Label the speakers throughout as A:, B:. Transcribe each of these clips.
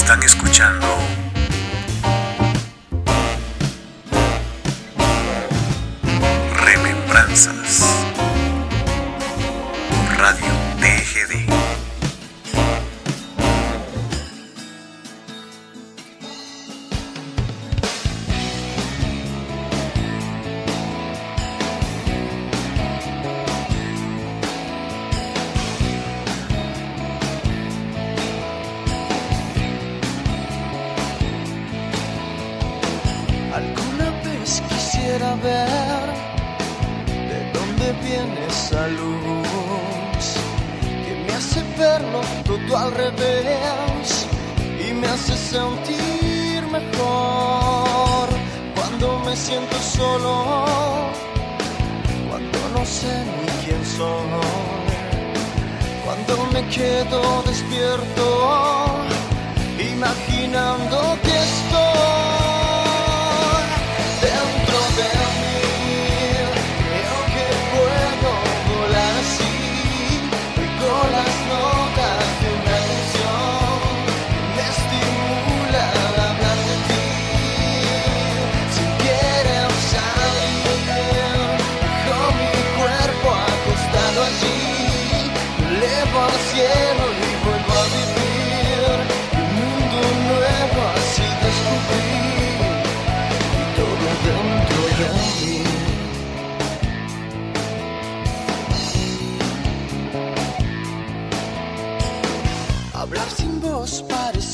A: Están escuchando Remembranzas Radio TGD.
B: cuando me quedo despierto, imaginando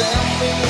B: them.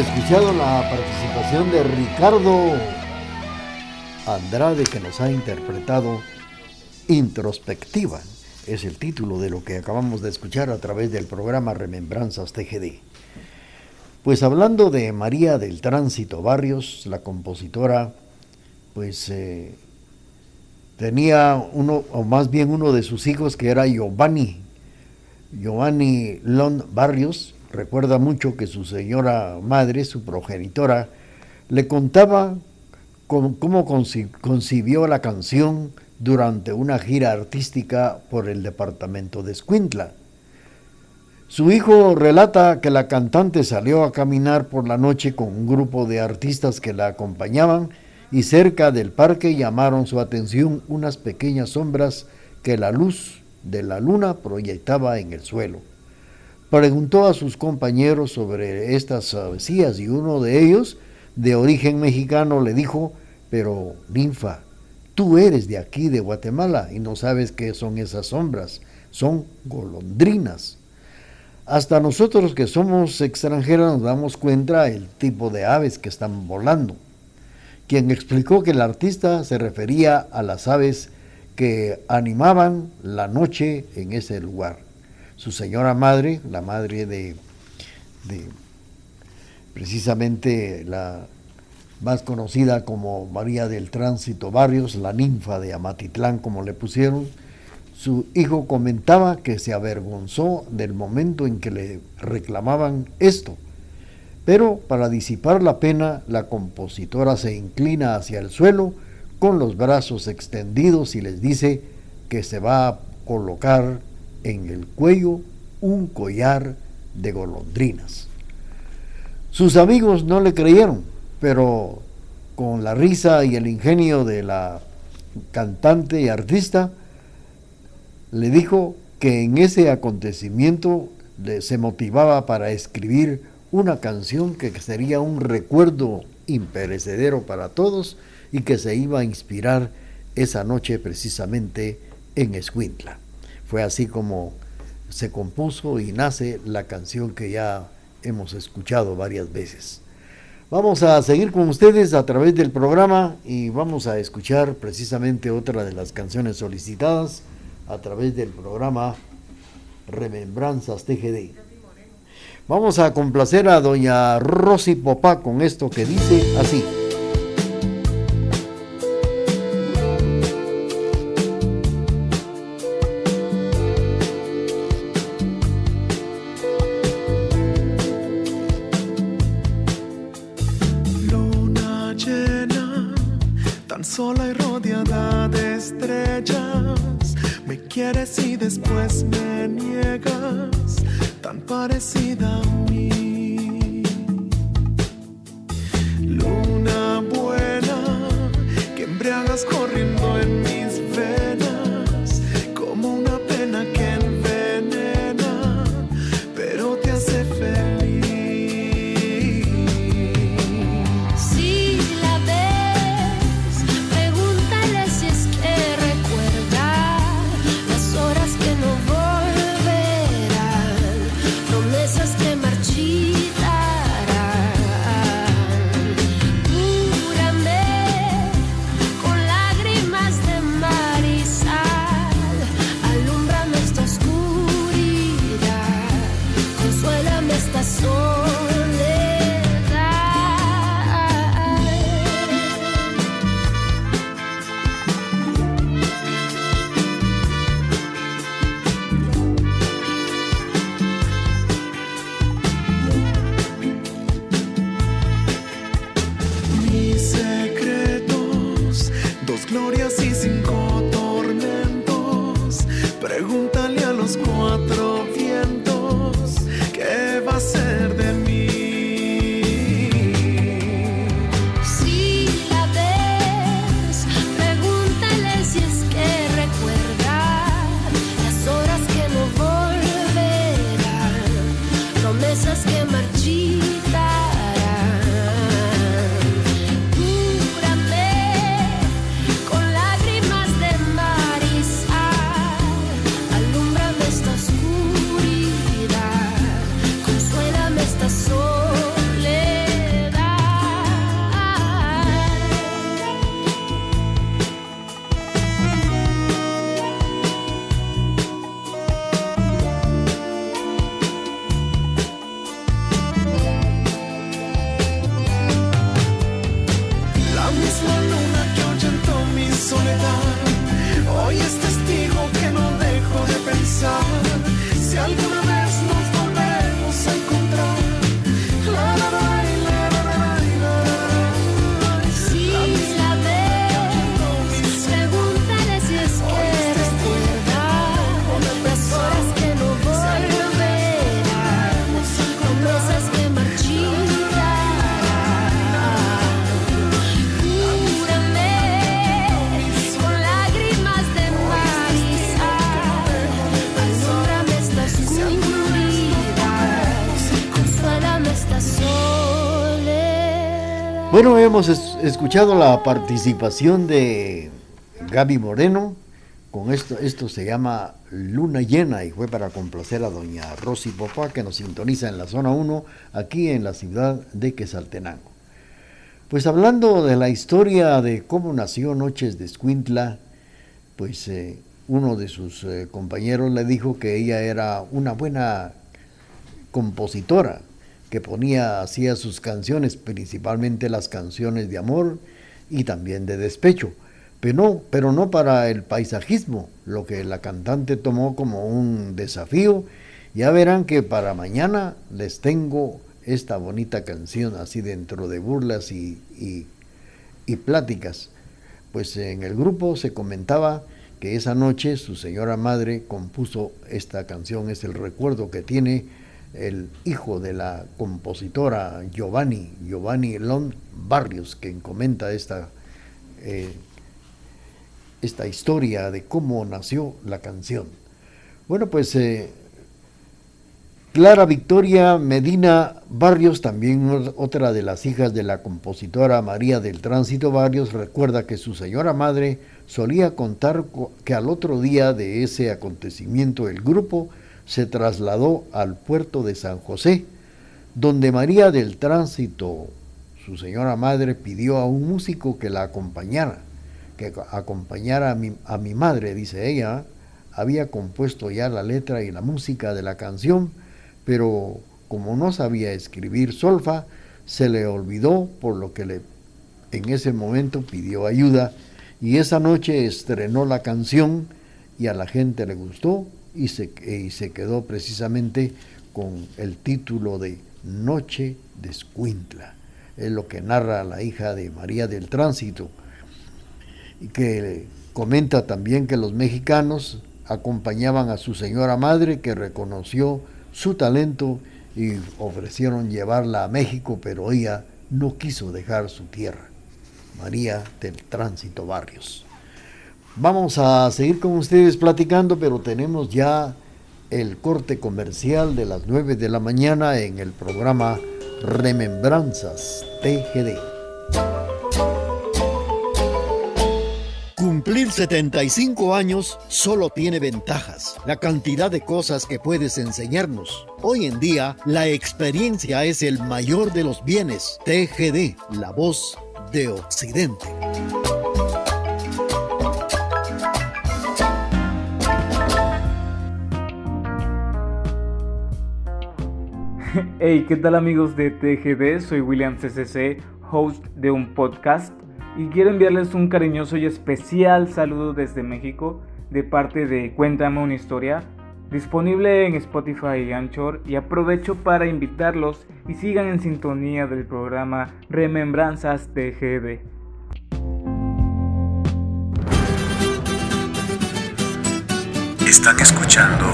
C: Escuchado la participación de Ricardo Andrade que nos ha interpretado Introspectiva. Es el título de lo que acabamos de escuchar a través del programa Remembranzas TGD. Pues hablando de María del Tránsito Barrios, la compositora, pues eh, tenía uno, o más bien uno de sus hijos que era Giovanni, Giovanni Lond Barrios, recuerda mucho que su señora madre, su progenitora, le contaba cómo concibió la canción durante una gira artística por el departamento de Escuintla. Su hijo relata que la cantante salió a caminar por la noche con un grupo de artistas que la acompañaban y cerca del parque llamaron su atención unas pequeñas sombras que la luz de la luna proyectaba en el suelo. Preguntó a sus compañeros sobre estas travesías y uno de ellos, de origen mexicano, le dijo, pero ninfa, tú eres de aquí, de Guatemala, y no sabes qué son esas sombras, son golondrinas. Hasta nosotros que somos extranjeros nos damos cuenta del tipo de aves que están volando. Quien explicó que el artista se refería a las aves que animaban la noche en ese lugar su señora madre, la madre de, precisamente la más conocida como María del Tránsito Barrios, la ninfa de Amatitlán, como le pusieron, su hijo comentaba que se avergonzó del momento en que le reclamaban esto. Pero para disipar la pena, la compositora se inclina hacia el suelo con los brazos extendidos y les dice que se va a colocar en el cuello un collar de golondrinas. Sus amigos no le creyeron, pero con la risa y el ingenio de la cantante y artista, le dijo que en ese acontecimiento se motivaba para escribir una canción que sería un recuerdo imperecedero para todos y que se iba a inspirar esa noche precisamente en Escuintla. Fue así como se compuso y nace la canción que ya hemos escuchado varias veces. Vamos a seguir con ustedes a través del programa y vamos a escuchar precisamente otra de las canciones solicitadas a través del programa Remembranzas TGD. Vamos a complacer a doña Rosy Popá con esto que dice así. Bueno, hemos escuchado la participación de Gaby Moreno con esto. Esto se llama Luna Llena y fue para complacer a doña Rosy Popá que nos sintoniza en la zona 1 aquí en la ciudad de Quesaltenango. Pues hablando de la historia de cómo nació Noches de Escuintla, pues eh, uno de sus eh, compañeros le dijo que ella era una buena compositora, que ponía, hacía sus canciones, principalmente las canciones de amor y también de despecho, pero no, pero no para el paisajismo, lo que la cantante tomó como un desafío. Ya verán que para mañana les tengo esta bonita canción así dentro de burlas y, y pláticas. Pues en el grupo se comentaba que esa noche su señora madre compuso esta canción, es el recuerdo que tiene el hijo de la compositora Giovanni, Giovanni Lon Barrios, quien comenta esta, eh, esta historia de cómo nació la canción. Bueno, pues eh, Clara Victoria Medina Barrios, también otra de las hijas de la compositora María del Tránsito Barrios, recuerda que su señora madre solía contar que al otro día de ese acontecimiento el grupo se trasladó al puerto de San José, donde María del Tránsito, su señora madre, pidió a un músico que la acompañara, que acompañara a mi, a mi madre, dice ella, había compuesto ya la letra y la música de la canción, pero como no sabía escribir solfa, se le olvidó, por lo que le, en ese momento pidió ayuda y esa noche estrenó la canción y a la gente le gustó y se, y se quedó precisamente con el título de Noche de Escuintla. Es lo que narra la hija de María del Tránsito, y que comenta también que los mexicanos acompañaban a su señora madre que reconoció su talento y ofrecieron llevarla a México, pero ella no quiso dejar su tierra. María del Tránsito Barrios. Vamos a seguir con ustedes platicando, pero tenemos ya el corte comercial de las 9 de la mañana en el programa Remembranzas TGD. Cumplir 75 años solo tiene ventajas, la cantidad de cosas que puedes enseñarnos. Hoy en día, la experiencia es el mayor de los bienes. TGD, la voz de Occidente.
D: Hey, ¿qué tal amigos de TGD? Soy William CCC, host de un podcast y quiero enviarles un cariñoso y especial saludo desde México de parte de Cuéntame una historia, disponible en Spotify y Anchor y aprovecho para invitarlos y sigan en sintonía del programa Remembranzas TGD.
E: Están escuchando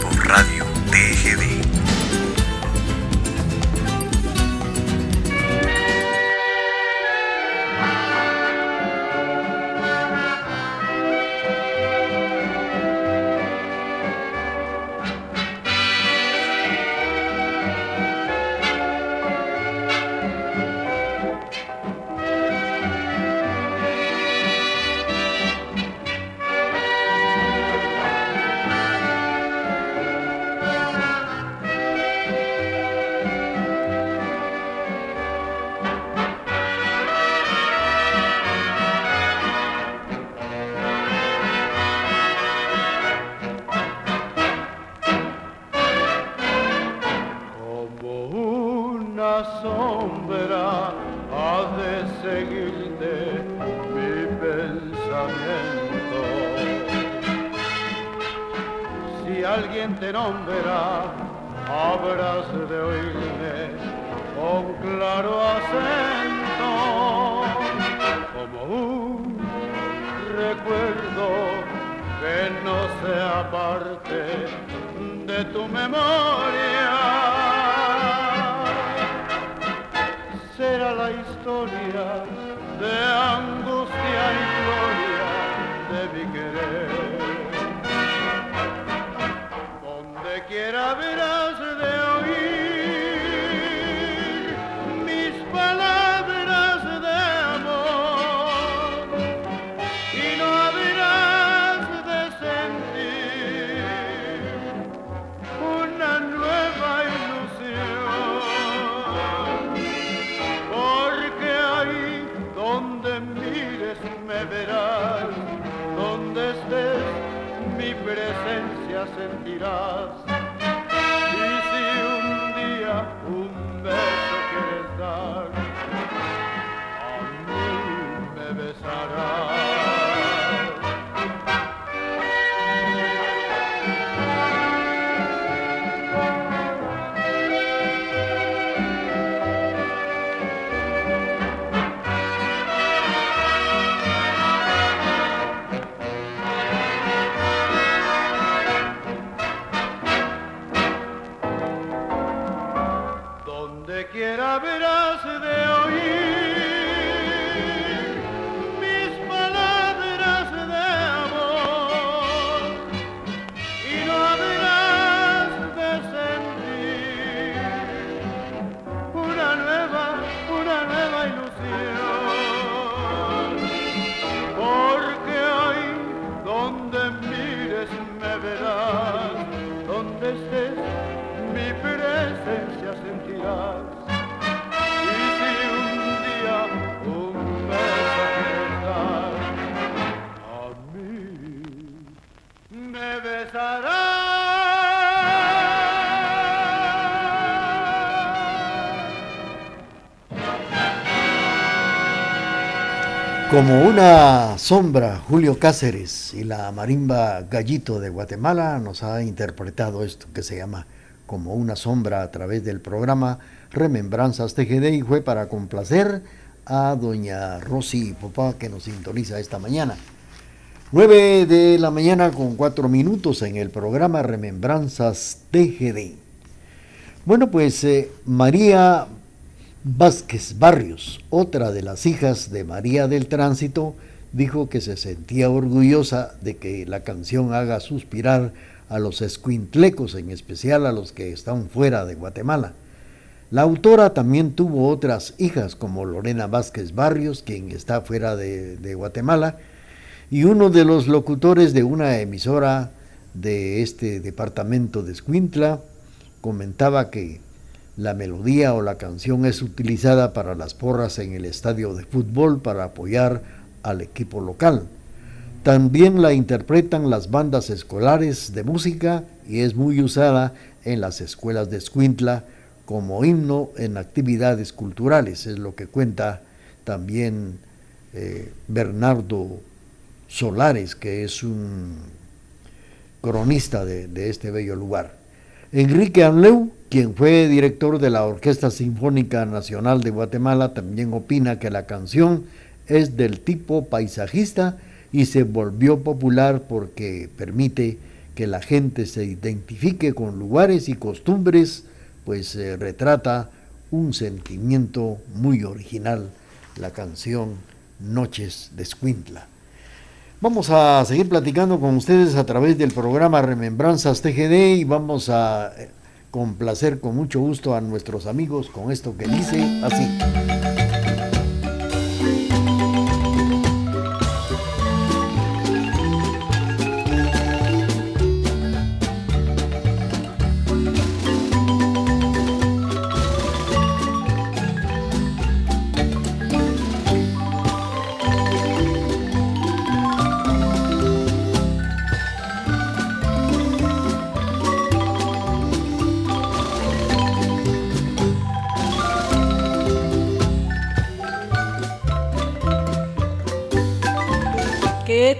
E: Por Radio TGD. y no habrás de sentir una nueva ilusión, porque ahí donde mires me verás, donde estés mi presencia sentirás. A mí me.
C: Como una sombra, Julio Cáceres y la marimba Gallito de Guatemala nos ha interpretado esto que se llama Como una sombra a través del programa Remembranzas TGD y fue para complacer a doña Rosy Popá que nos sintoniza esta mañana. 9 de la mañana con 4 minutos en el programa Remembranzas TGD. Bueno, pues eh, María Vázquez Barrios, otra de las hijas de María del Tránsito, dijo que se sentía orgullosa de que la canción haga suspirar a los escuintlecos, en especial a los que están fuera de Guatemala. La autora también tuvo otras hijas como Lorena Vázquez Barrios, quien está fuera de, Guatemala, y uno de los locutores de una emisora de este departamento de Escuintla comentaba que la melodía o la canción es utilizada para las porras en el estadio de fútbol para apoyar al equipo local. También la interpretan las bandas escolares de música y es muy usada en las escuelas de Escuintla como himno en actividades culturales, es lo que cuenta también eh, Bernardo Solares, que es un cronista de, de este bello lugar. Enrique Anleu, quien fue director de la Orquesta Sinfónica Nacional de Guatemala, también opina que la canción es del tipo paisajista y se volvió popular porque permite que la gente se identifique con lugares y costumbres, pues eh, retrata un sentimiento muy original, la canción Noches de Escuintla. Vamos a seguir platicando con ustedes a través del programa Remembranzas TGD y vamos a eh, complacer con mucho gusto a nuestros amigos con esto que dice así.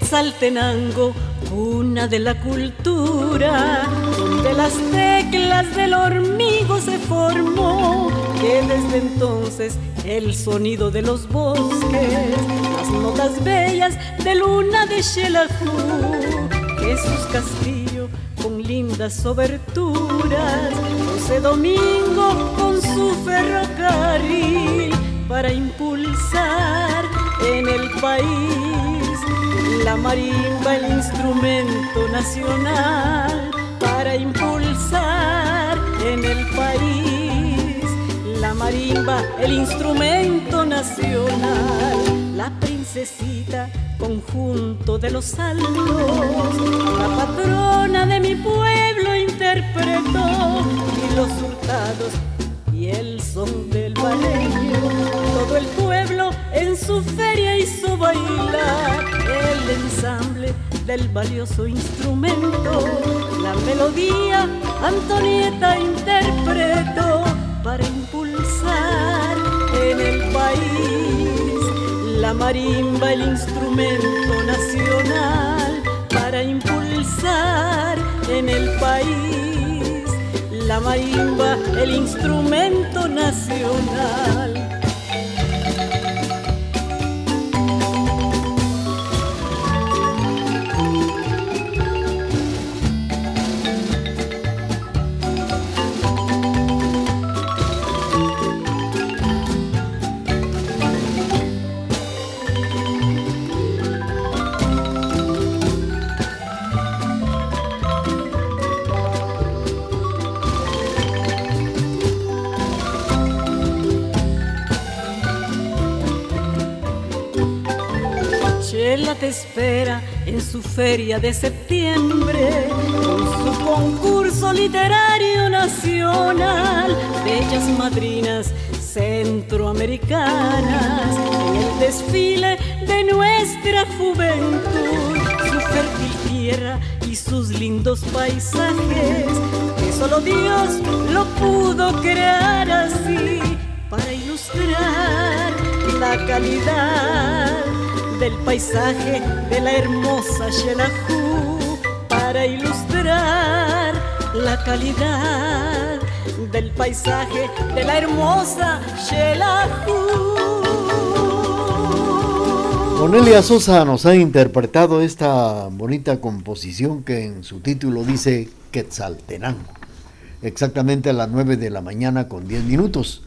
F: Quetzaltenango, cuna de la cultura, donde las teclas del hormigo se formó, que desde entonces el sonido de los bosques, las notas bellas de luna de Xelajú, Jesús Castillo con lindas oberturas, José Domingo con su ferrocarril para impulsar en el país la marimba, el instrumento nacional para impulsar en el país. La marimba, el instrumento nacional, la princesita, conjunto de los altos, la patrona de mi pueblo interpretó y los hurtados y el son del baleño. Todo el pueblo en su feria hizo bailar el ensamble de del valioso instrumento. La melodía Antonieta interpreto para impulsar en el país la marimba, el instrumento nacional, para impulsar en el país la marimba, el instrumento nacional. Te espera en su feria de septiembre, con su concurso literario nacional, bellas madrinas centroamericanas, en el desfile de nuestra juventud, su fértil tierra y sus lindos paisajes, que solo Dios lo pudo crear así para ilustrar la calidad del paisaje de la hermosa Xelajú para ilustrar la calidad del paisaje de la hermosa Xelajú.
C: Onelia Sosa nos ha interpretado esta bonita composición que en su título dice Quetzaltenango, exactamente a las 9 de la mañana con 10 minutos.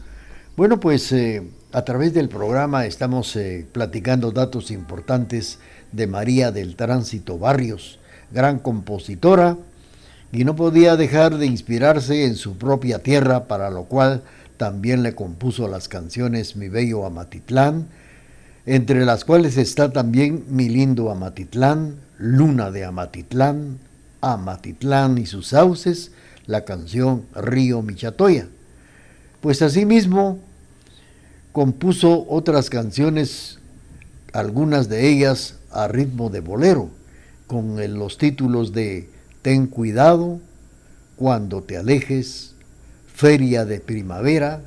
C: Bueno, pues eh, a través del programa estamos eh, platicando datos importantes de María del Tránsito Barrios, gran compositora, y no podía dejar de inspirarse en su propia tierra, para lo cual también le compuso las canciones Mi Bello Amatitlán, entre las cuales está también Mi Lindo Amatitlán, Luna de Amatitlán, Amatitlán y sus sauces, la canción Río Michatoya. Pues asimismo, compuso otras canciones, algunas de ellas a ritmo de bolero, con los títulos de Ten cuidado, Cuando te alejes, Feria de Primavera,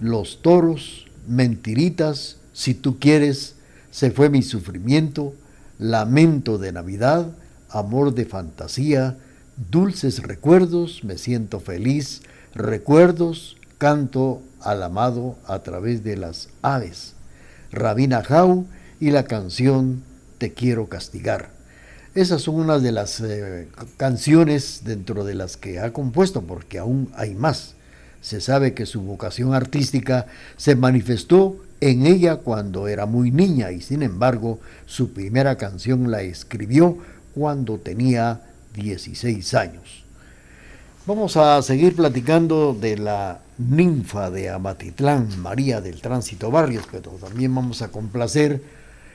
C: Los Toros, Mentiritas, Si tú quieres, Se fue mi sufrimiento, Lamento de Navidad, Amor de Fantasía, Dulces Recuerdos, Me siento feliz, Recuerdos, Canto al amado a través de las aves, Rabina Jau y la canción Te quiero castigar. Esas son unas de las eh, canciones dentro de las que ha compuesto, porque aún hay más. Se sabe que su vocación artística se manifestó en ella cuando era muy niña y sin embargo su primera canción la escribió cuando tenía 16 años. Vamos a seguir platicando de la ninfa de Amatitlán, María del Tránsito Barrios, pero también vamos a complacer.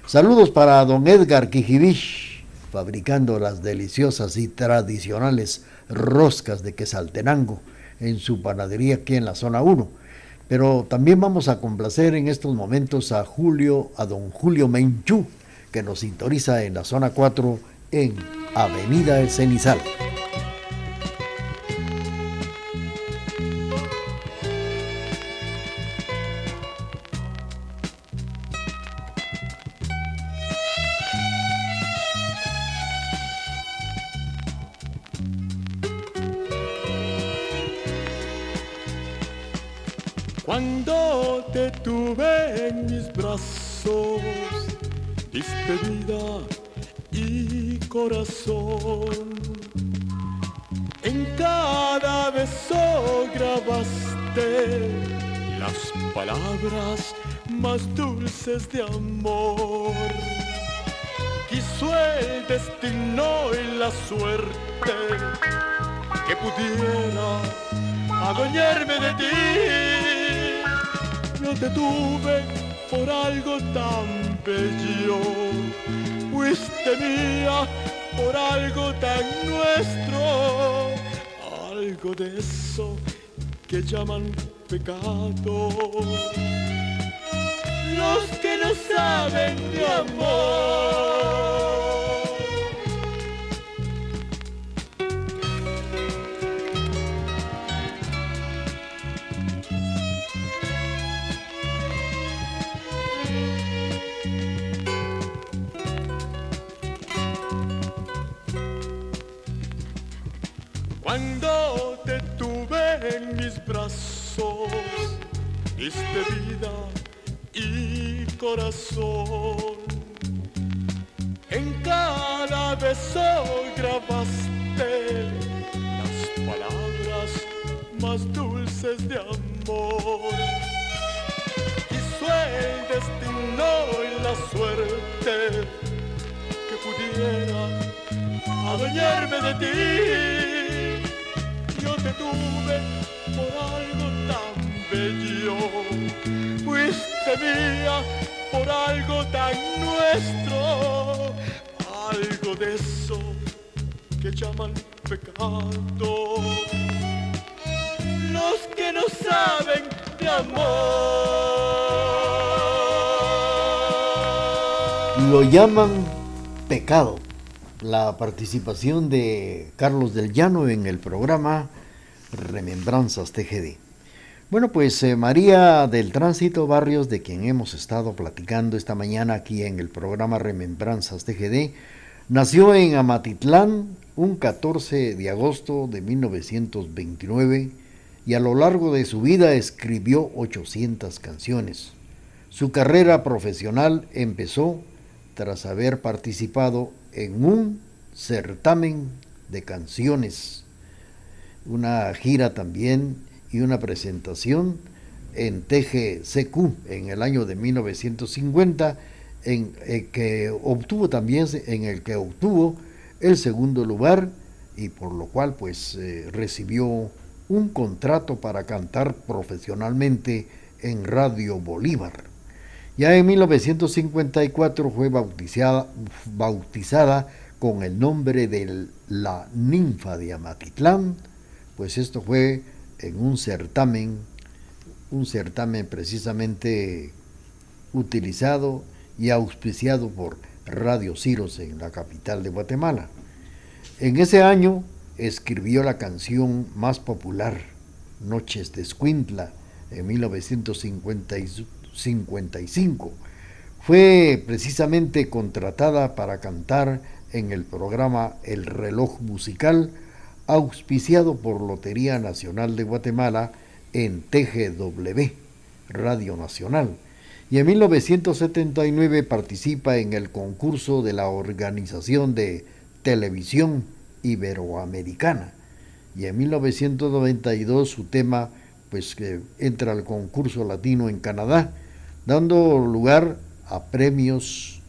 C: Saludos para don Edgar Quijibich, fabricando las deliciosas y tradicionales roscas de Quesaltenango en su panadería aquí en la zona 1. Pero también vamos a complacer en estos momentos a Julio, a don Julio Menchú, que nos sintoniza en la zona 4 en Avenida El Cenizal.
G: Cuando te tuve en mis brazos, despedida y corazón, en cada beso grabaste las palabras más dulces de amor. Quiso el destino y la suerte que pudiera adueñarme de ti te tuve por algo tan bello. Fuiste mía por algo tan nuestro. Algo de eso que llaman pecado. Los que no saben de amor. Diste vida y corazón. En cada beso grabaste las palabras más dulces de amor. Hizo el destino y la suerte que pudiera adueñarme de ti. Yo te tuve por bello. Fuiste mía por algo tan nuestro, algo de eso que llaman pecado. Los que no saben de amor.
C: Lo llaman pecado. La participación de Carlos del Llano en el programa Remembranzas TGD. Bueno, pues eh, María del Tránsito Barrios, de quien hemos estado platicando esta mañana aquí en el programa Remembranzas TGD, nació en Amatitlán un 14 de agosto de 1929 y a lo largo de su vida escribió 800 canciones. Su carrera profesional empezó tras haber participado en un certamen de canciones, una gira también y una presentación en TGCQ en el año de 1950, en eh, que obtuvo también, en el que obtuvo el segundo lugar y por lo cual pues eh, recibió un contrato para cantar profesionalmente en Radio Bolívar. Ya en 1954 fue bautizada, bautizada con el nombre de la ninfa de Amatitlán, pues esto fue en un certamen, un certamen precisamente utilizado y auspiciado por Radio Ciros en la capital de Guatemala. En ese año escribió la canción más popular, Noches de Escuintla, en 1955. Fue precisamente contratada para cantar en el programa El reloj musical auspiciado por Lotería Nacional de Guatemala en TGW, Radio Nacional, y en 1979 participa en el concurso de la Organización de Televisión Iberoamericana, y en 1992 su tema pues que entra al concurso latino en Canadá, dando lugar a premios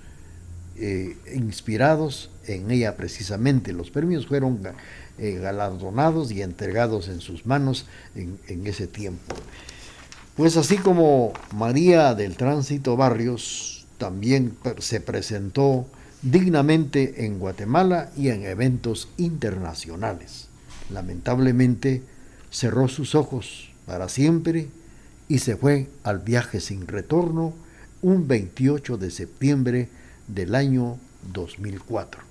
C: eh, inspirados en ella precisamente. Los premios fueron eh, galardonados y entregados en sus manos en, en ese tiempo. Pues así como María del Tránsito Barrios también se presentó dignamente en Guatemala y en eventos internacionales. Lamentablemente cerró sus ojos para siempre y se fue al viaje sin retorno un 28 de septiembre del año 2004.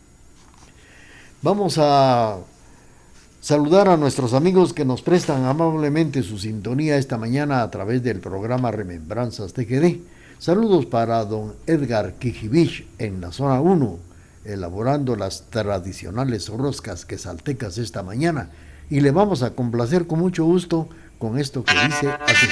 C: Vamos a Saludar a nuestros amigos que nos prestan amablemente su sintonía esta mañana a través del programa Remembranzas TGD. Saludos para don Edgar Kijibich en la zona 1, elaborando las tradicionales roscas quesaltecas esta mañana. Y le vamos a complacer con mucho gusto con esto que dice así.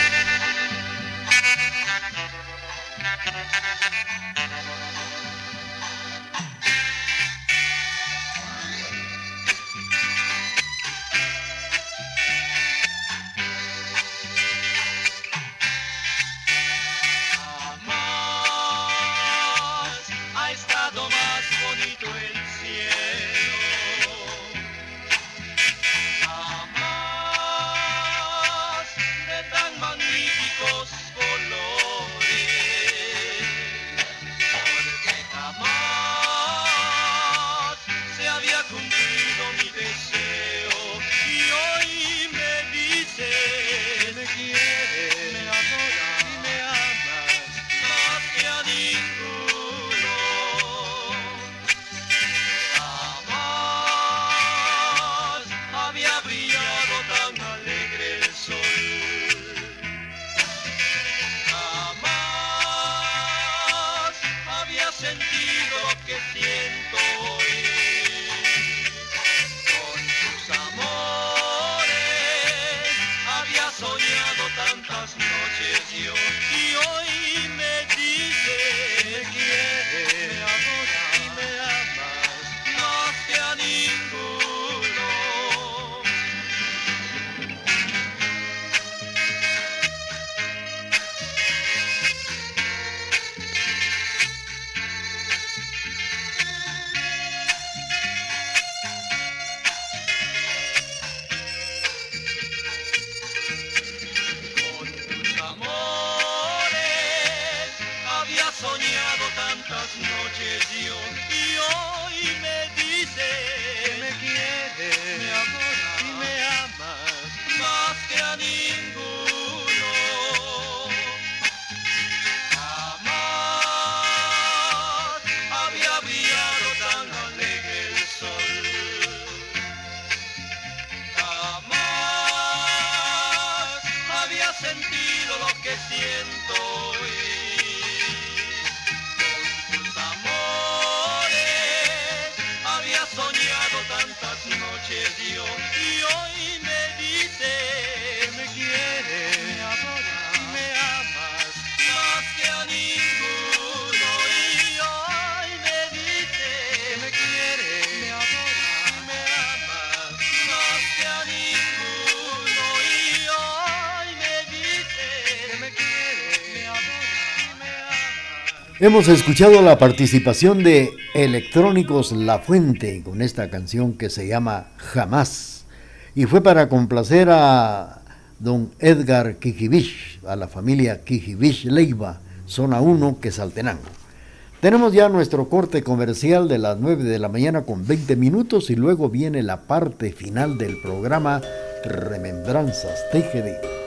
C: Hemos escuchado la participación de Electrónicos La Fuente con esta canción que se llama Jamás. Y fue para complacer a don Edgar Kijibich, a la familia Kijibich Leiva, zona 1, Quesaltenango. Tenemos ya nuestro corte comercial de las 9 de la mañana con 20 minutos y luego viene la parte final del programa Remembranzas TGD.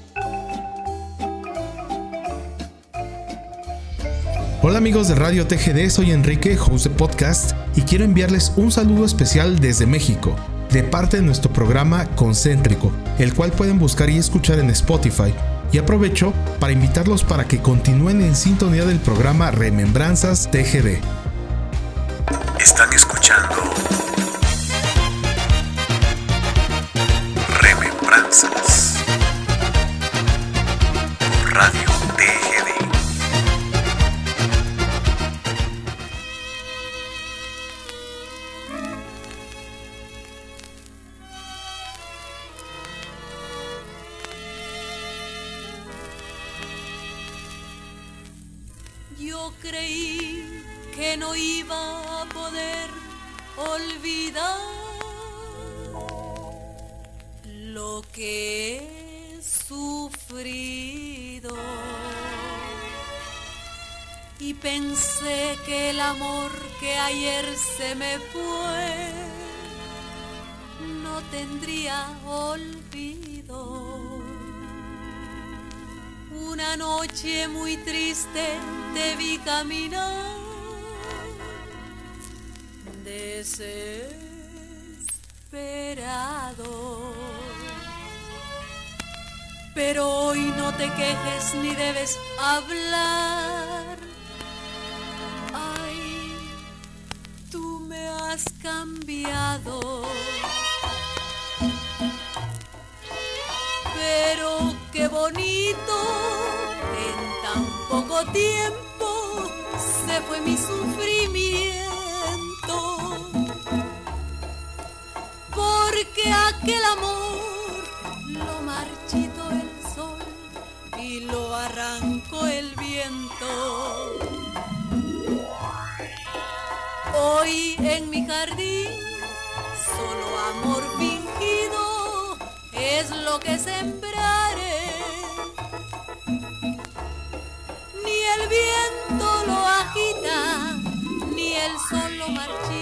H: Hola amigos de Radio TGD, soy Enrique, host de podcast, y quiero enviarles un saludo especial desde México, de parte de nuestro programa Concéntrico, el cual pueden buscar y escuchar en Spotify. Y aprovecho para invitarlos para que continúen en sintonía del programa Remembranzas TGD.
E: Están escuchando
I: ayer se me fue, no tendría olvido. Una noche muy triste te vi caminar, desesperado. Pero hoy no te quejes ni debes hablar cambiado. Pero qué bonito, en tan poco tiempo se fue mi sufrimiento. Porque aquel amor lo marchito el sol y lo arrancó el viento. Hoy en mi jardín, solo amor fingido es lo que sembraré. Ni el viento lo agita, ni el sol lo marchita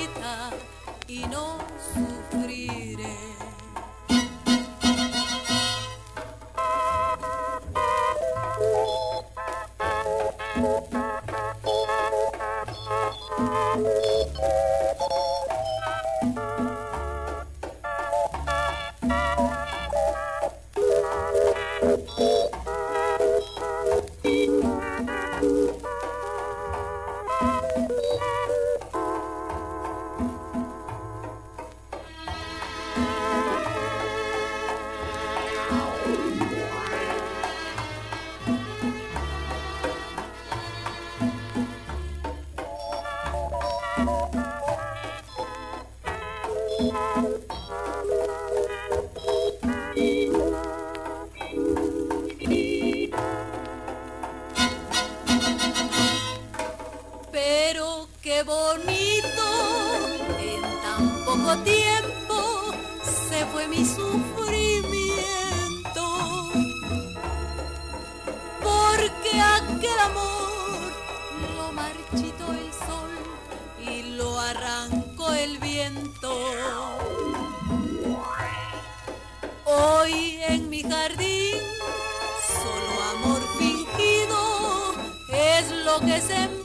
I: se fue mi sufrimiento, porque aquel amor lo marchitó el sol y lo arrancó el viento. Hoy en mi jardín, solo amor fingido es lo que se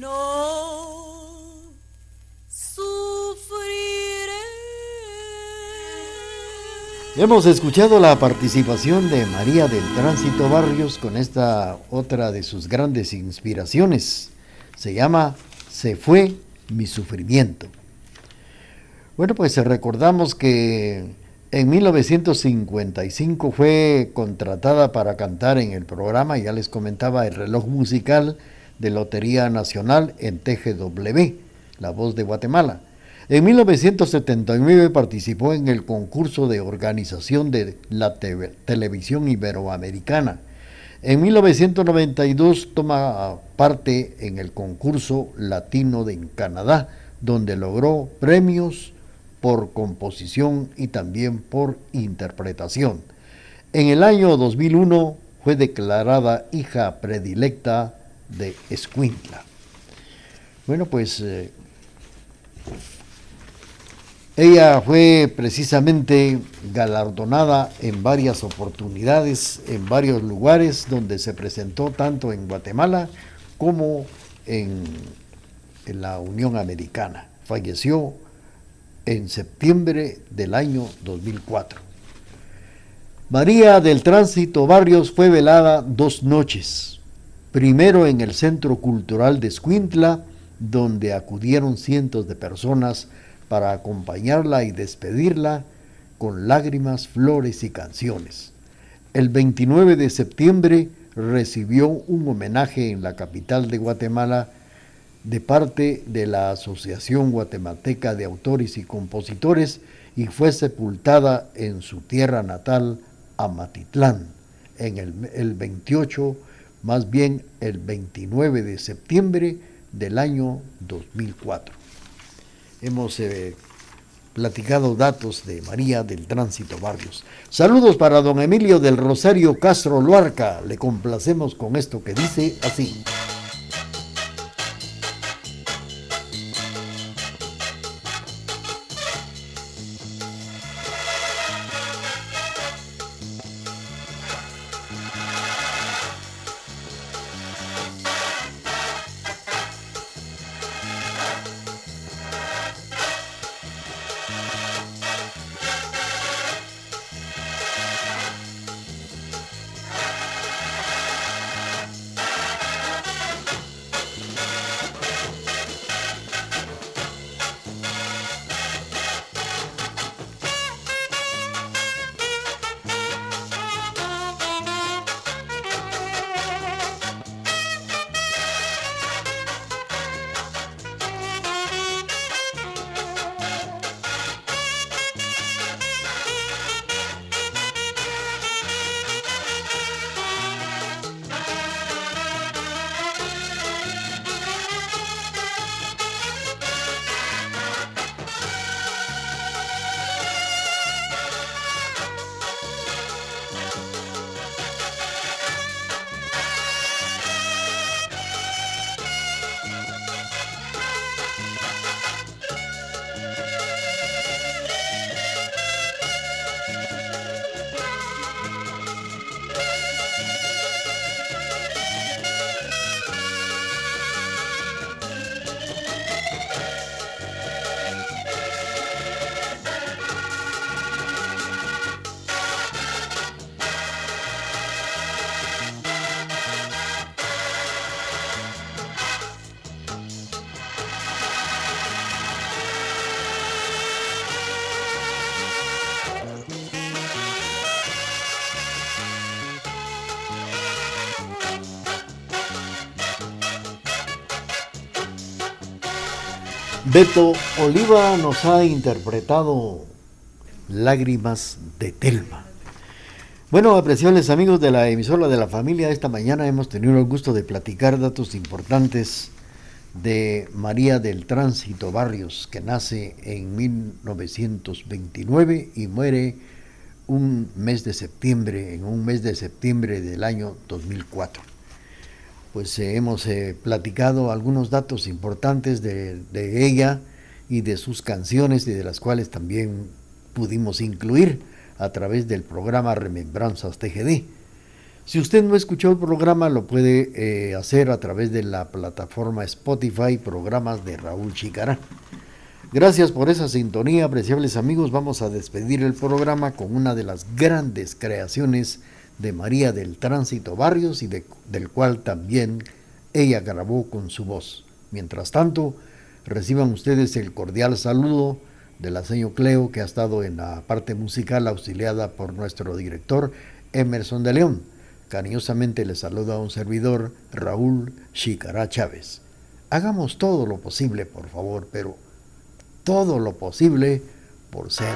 I: no sufriré.
C: Hemos escuchado la participación de María del Tránsito Barrios con esta otra de sus grandes inspiraciones. Se llama Se fue mi sufrimiento. Bueno, pues recordamos que en 1955 fue contratada para cantar en el programa, ya les comentaba, el reloj musical de Lotería Nacional en TGW, La Voz de Guatemala. En 1979 participó en el concurso de organización de la televisión iberoamericana. En 1992 toma parte en el concurso latino de Canadá, donde logró premios por composición y también por interpretación. En el año 2001 fue declarada hija predilecta de Escuintla. Bueno, pues eh, ella fue precisamente galardonada en varias oportunidades, en varios lugares donde se presentó tanto en Guatemala como en, la Unión Americana. Falleció en septiembre del año 2004. María del Tránsito Barrios fue velada dos noches, primero en el Centro Cultural de Escuintla, donde acudieron cientos de personas para acompañarla y despedirla con lágrimas, flores y canciones. El 29 de septiembre recibió un homenaje en la capital de Guatemala de parte de la Asociación Guatemalteca de Autores y Compositores y fue sepultada en su tierra natal, Amatitlán, en el, el 28, más bien el 29 de septiembre del año 2004 hemos eh, platicado datos de María del Tránsito Barrios. Saludos para don Emilio del Rosario Castro Luarca. Le complacemos con esto que dice así. Beto Oliva nos ha interpretado Lágrimas de Telma. Bueno, apreciables amigos de la emisora de la familia, esta mañana hemos tenido el gusto de platicar datos importantes de María del Tránsito Barrios, que nace en 1929 y muere un mes de septiembre, en un mes de septiembre del año 2004 pues eh, hemos eh, platicado algunos datos importantes de, ella y de sus canciones y de las cuales también pudimos incluir a través del programa Remembranzas TGD. Si usted no escuchó el programa, lo puede eh, hacer a través de la plataforma Spotify, programas de Raúl Chicará.
I: Gracias por esa sintonía, apreciables amigos. Vamos a despedir el programa con una de las grandes creaciones de María del Tránsito Barrios y del cual también ella grabó con su voz. Mientras tanto, reciban ustedes el cordial saludo de la señor Cleo, que ha estado en la parte musical auxiliada por nuestro director Emerson de León. Cariñosamente le saluda a un servidor, Raúl Chicará Chávez. Hagamos todo lo posible, por favor, pero todo lo posible por ser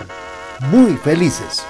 I: muy felices.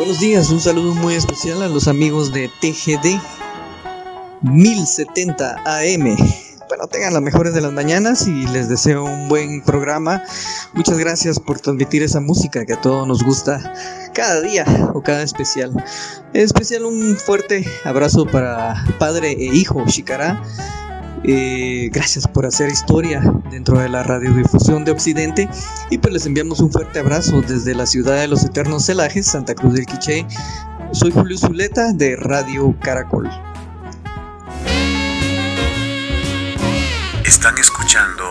J: Buenos días, un saludo muy especial a los amigos de TGD 1070 AM. Bueno, tengan las mejores de las mañanas y les deseo un buen programa. Muchas gracias por transmitir esa música que a todos nos gusta cada día o cada especial. En especial un fuerte abrazo para padre e hijo Shikara eh, gracias por hacer historia dentro de la radiodifusión de Occidente y pues les enviamos un fuerte abrazo desde la ciudad de los eternos celajes, Santa Cruz del Quiché. Soy Julio Zuleta de Radio Caracol.
A: Están escuchando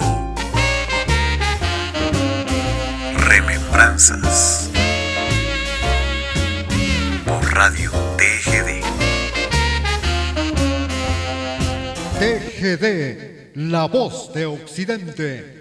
A: Remembranzas por Radio
K: TGD, la voz de Occidente.